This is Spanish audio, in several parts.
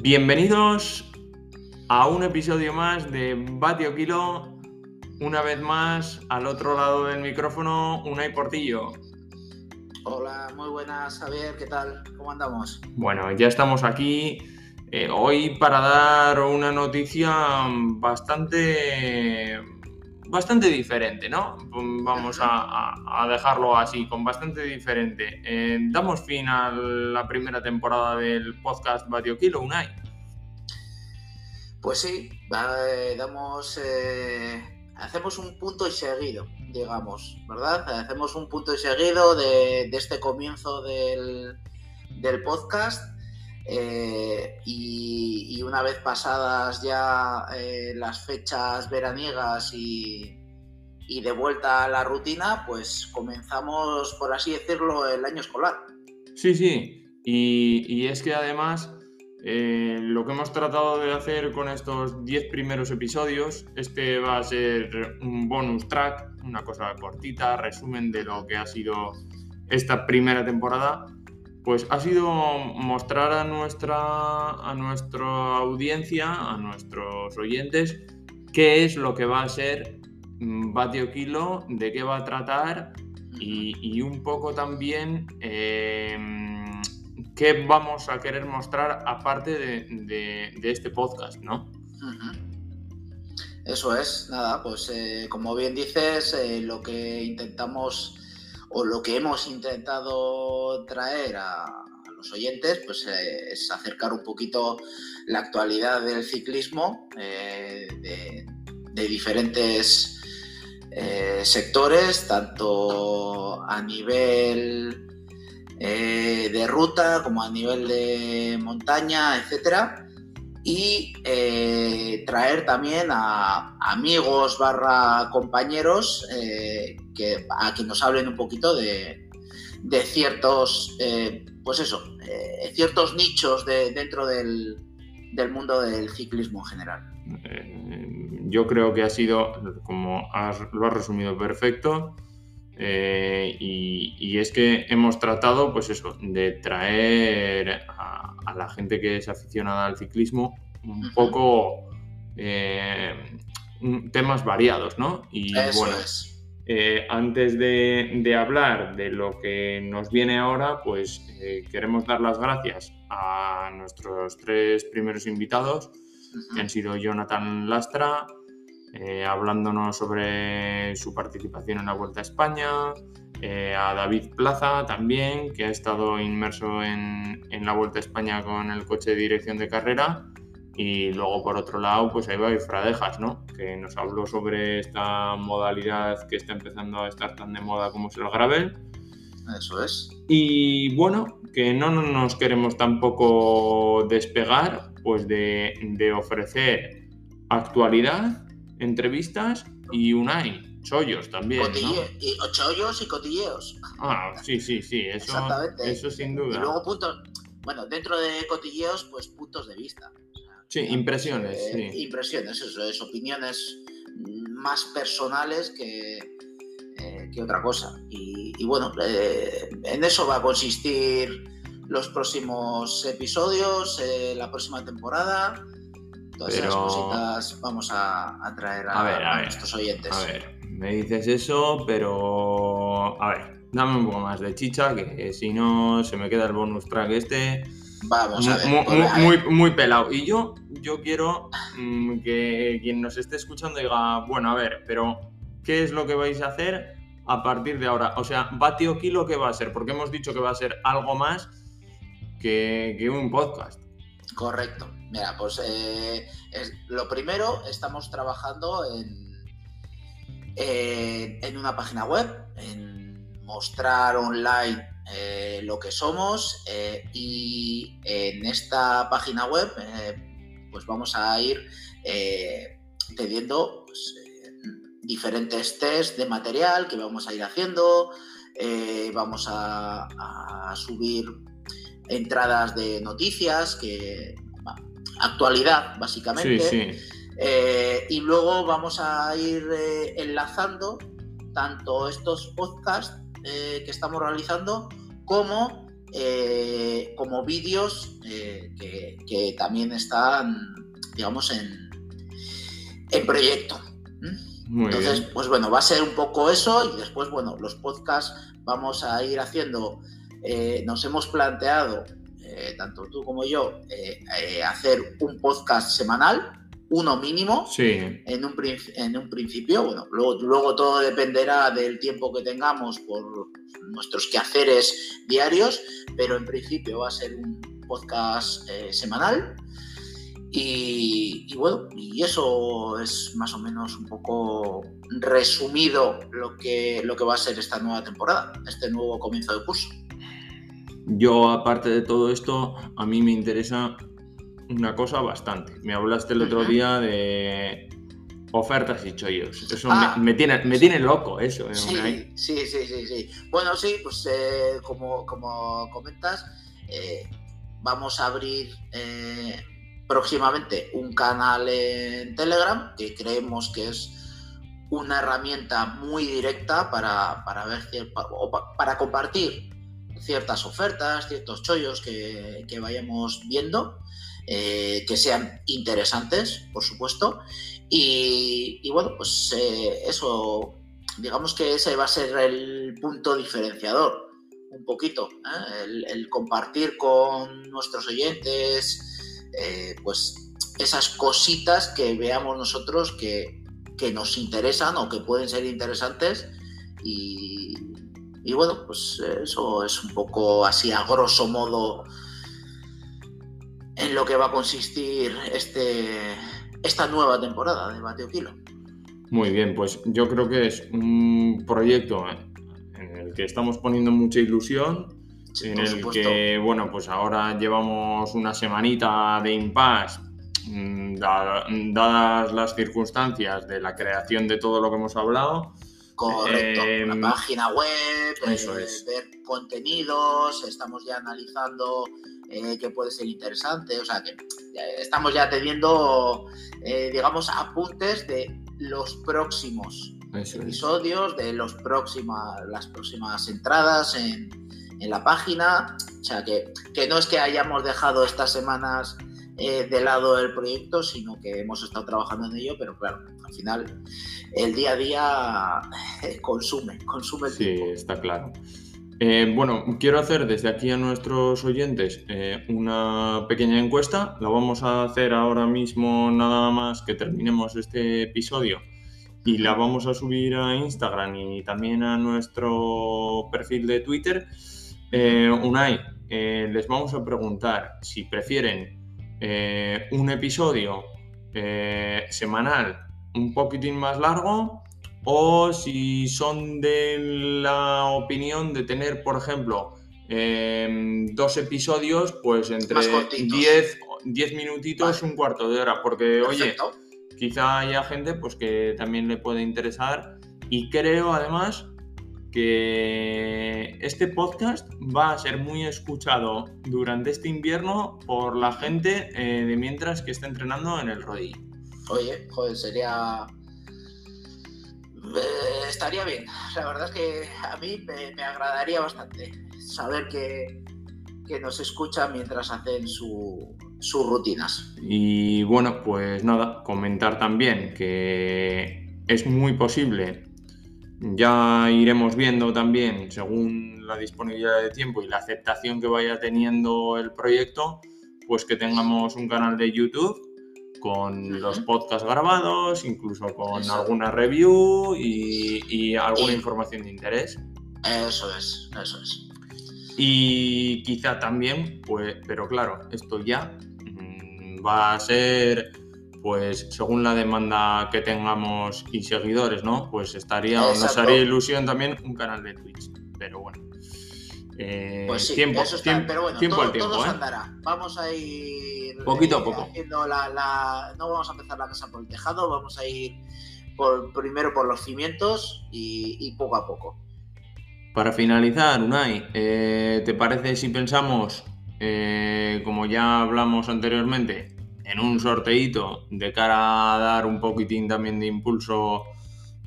Bienvenidos a un episodio más de Batio Kilo. Una vez más, al otro lado del micrófono, Unai Portillo. Hola, muy buenas, Javier, ¿qué tal? ¿Cómo andamos? Bueno, ya estamos aquí eh, hoy para dar una noticia bastante bastante diferente, ¿no? Vamos a, dejarlo así, con bastante diferente. Eh, damos fin a la primera temporada del podcast Batio Kilo, Unai. Pues sí, eh, damos, eh, hacemos un punto y seguido, digamos, ¿verdad? Hacemos un punto y seguido de, este comienzo del, podcast. Y, una vez pasadas ya las fechas veraniegas y, y de vuelta a la rutina, pues comenzamos, por así decirlo, el año escolar. Sí, sí, y, es que además eh, lo que hemos tratado de hacer con estos 10 primeros episodios, este va a ser un bonus track, una cosa cortita, resumen de lo que ha sido esta primera temporada, pues ha sido mostrar a nuestra, a nuestra audiencia, a nuestros oyentes, qué es lo que va a ser Batio mm, Kilo, de qué va a tratar y, un poco también em, qué vamos a querer mostrar aparte de, este podcast, ¿no? Eso es, nada, pues eh, como bien dices, eh, lo que intentamos o lo que hemos intentado traer a, los oyentes, pues eh, es acercar un poquito la actualidad del ciclismo de, de diferentes eh, sectores, tanto a nivel eh, de ruta como a nivel de montaña, etcétera. Y eh, traer también a amigos barra compañeros que, a que nos hablen un poquito de, ciertos, pues eso, ciertos nichos de, dentro del, del mundo del ciclismo en general. Yo creo que ha sido, como lo has resumido perfecto, eh, y, es que hemos tratado, pues eso, de traer a, la gente que es aficionada al ciclismo un poco eh, temas variados, ¿no? Y bueno, eh, antes de, hablar de lo que nos viene ahora, pues queremos dar las gracias a nuestros tres primeros invitados, que han sido Jonathan Lastra, eh, hablándonos sobre su participación en la Vuelta a España, eh, a David Plaza también, que ha estado inmerso en, la Vuelta a España con el coche de dirección de carrera. Y luego, por otro lado, pues ahí va Fradejas, ¿no? Que nos habló sobre esta modalidad que está empezando a estar tan de moda como es el gravel. Eso es. Y bueno, que no nos queremos tampoco despegar, pues de, de ofrecer actualidad entrevistas y Unai, chollos también. y, chollos y cotilleos. Ah, sí, sí, sí, eso, eso sin duda. Y luego puntos, bueno, dentro de cotilleos, pues puntos de vista. sí, impresiones, eh, sí. Impresiones, eso es, opiniones más personales que, eh, que otra cosa. Y, bueno, eh, en eso va a consistir los próximos episodios, la próxima temporada. Todas esas cositas vamos a, traer a, nuestros oyentes. A ver, me dices eso, pero. A ver, dame un poco más de chicha, que si no se me queda el bonus track este. Vamos a ver. Muy, muy, pelado. Y yo, yo quiero mm, que quien nos esté escuchando diga, bueno, a ver, pero ¿qué es lo que vais a hacer a partir de ahora? O sea, Batio Kilo, ¿qué va a ser? Porque hemos dicho que va a ser algo más que, que un podcast. Correcto. Mira, pues eh, lo primero, estamos trabajando en, en una página web, en mostrar online eh, lo que somos eh, y en esta página web pues vamos a ir teniendo pues, diferentes test de material que vamos a ir haciendo, vamos a subir entradas de noticias que actualidad, básicamente. Eh, y luego vamos a ir eh, enlazando tanto estos podcasts eh, que estamos realizando como como vídeos que, también están, digamos, en, en proyecto. Entonces, pues bueno, va a ser un poco eso y después, bueno, los podcasts vamos a ir haciendo, nos hemos planteado, tanto tú como yo, hacer un podcast semanal, uno mínimo en, un, en un principio. Bueno, luego, luego todo dependerá del tiempo que tengamos por nuestros quehaceres diarios, pero en principio va a ser un podcast eh, semanal. Y, bueno, y eso es más o menos un poco resumido lo que, lo que va a ser esta nueva temporada, este nuevo comienzo de curso. Yo, aparte de todo esto, a mí me interesa una cosa bastante. Me hablaste el otro día de ofertas y chollos. Eso me, ah. tiene, me tiene loco eso. ¿eh? Sí, sí, sí, sí, Bueno, sí, pues eh, como, como comentas, eh, vamos a abrir próximamente un canal en Telegram que creemos que es una herramienta muy directa para, para ver para compartir ciertas ofertas, ciertos chollos que, vayamos viendo eh, que sean interesantes, por supuesto. Y, bueno, pues eh, eso, digamos que ese va a ser el punto diferenciador, un poquito, ¿eh? el, compartir con nuestros oyentes, pues esas cositas que veamos nosotros que, nos interesan o que pueden ser interesantes. Y, y bueno, pues eso es un poco así a grosso modo en lo que va a consistir este, esta nueva temporada de Bateo Kilo. Muy bien, pues yo creo que es un proyecto en el que estamos poniendo mucha ilusión, en el que, bueno, pues ahora llevamos una semanita de impasse, mm, dadas las circunstancias de la creación de todo lo que hemos hablado. Correcto, eh, la página web, eso eh, es. ver contenidos, estamos ya analizando eh, que puede ser interesante. O sea, que estamos ya teniendo, eh, digamos, apuntes de los próximos episodios, de los próximas, las próximas entradas en, la página. O sea, que, que, no es que hayamos dejado estas semanas eh, de lado el proyecto, sino que hemos estado trabajando en ello, pero claro, al final el día a día consume, consume el sí, está claro. Eh, bueno, quiero hacer desde aquí a nuestros oyentes eh, una pequeña encuesta. La vamos a hacer ahora mismo nada más que terminemos este episodio y la vamos a subir a Instagram y también a nuestro perfil de Twitter. Eh, Unai, les vamos a preguntar si prefieren un episodio semanal un poquitín más largo o si son de la opinión de tener, por ejemplo, em, dos episodios, pues entre 10, 10 minutitos, un cuarto de hora, porque oye, quizá haya gente pues que también le puede interesar y creo además que este podcast va a ser muy escuchado durante este invierno por la gente eh, de mientras que está entrenando en el rodillo. Oye, joder, sería eh, estaría bien. La verdad es que a mí me, agradaría bastante saber que, nos escucha mientras hacen sus rutinas. Y bueno, pues nada, comentar también que es muy posible, ya iremos viendo también según la disponibilidad de tiempo y la aceptación que vaya teniendo el proyecto, pues que tengamos un canal de YouTube con los podcasts grabados, incluso con alguna review y, alguna información de interés. Eso es, eso es. Y quizá también, pues, pero claro, esto ya mm, va a ser, pues, según la demanda que tengamos y seguidores, ¿no? Pues estaría, nos haría ilusión también un canal de Twitch. Pero bueno. Eh, pues sí, tiempo, eso está, pero bueno, tiempo todo, tiempo, ¿eh? andará. Vamos a ir poquito a poco. La, no vamos a empezar la casa por el tejado, vamos a ir por, primero por los cimientos y, poco a poco. Para finalizar, Unai, eh, ¿te parece si pensamos, como ya hablamos anteriormente, en un sorteito de cara a dar un poquitín también de impulso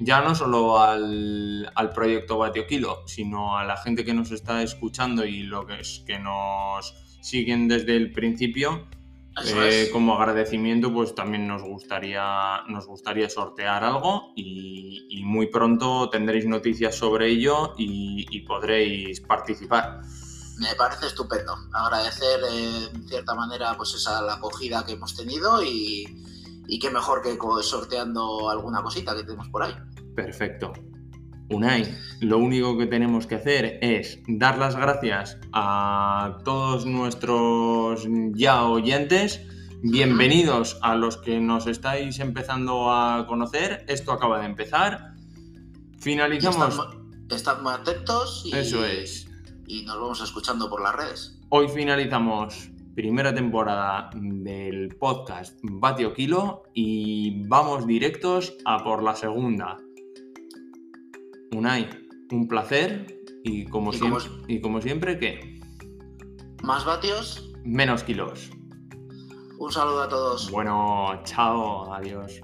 ya no solo al, al proyecto Batio Kilo, sino a la gente que nos está escuchando y lo que es que nos siguen desde el principio. Eh, como agradecimiento, pues también nos gustaría, nos gustaría sortear algo y, y muy pronto tendréis noticias sobre ello y, y podréis participar. Me parece estupendo. Agradecer eh, en cierta manera pues esa la acogida que hemos tenido y, y qué mejor que sorteando alguna cosita que tenemos por ahí. Perfecto. Unai, lo único que tenemos que hacer es dar las gracias a todos nuestros ya oyentes. Bienvenidos a los que nos estáis empezando a conocer. Esto acaba de empezar. Finalizamos. Estad, estad muy atentos y, Eso es. Y nos vamos escuchando por las redes. Hoy finalizamos primera temporada del podcast Batio Kilo y vamos directos a por la segunda. Unai, un placer y como, Y como siempre, y como siempre, ¿qué? Más vatios, Menos kilos. un saludo a todos. Bueno, chao, adiós.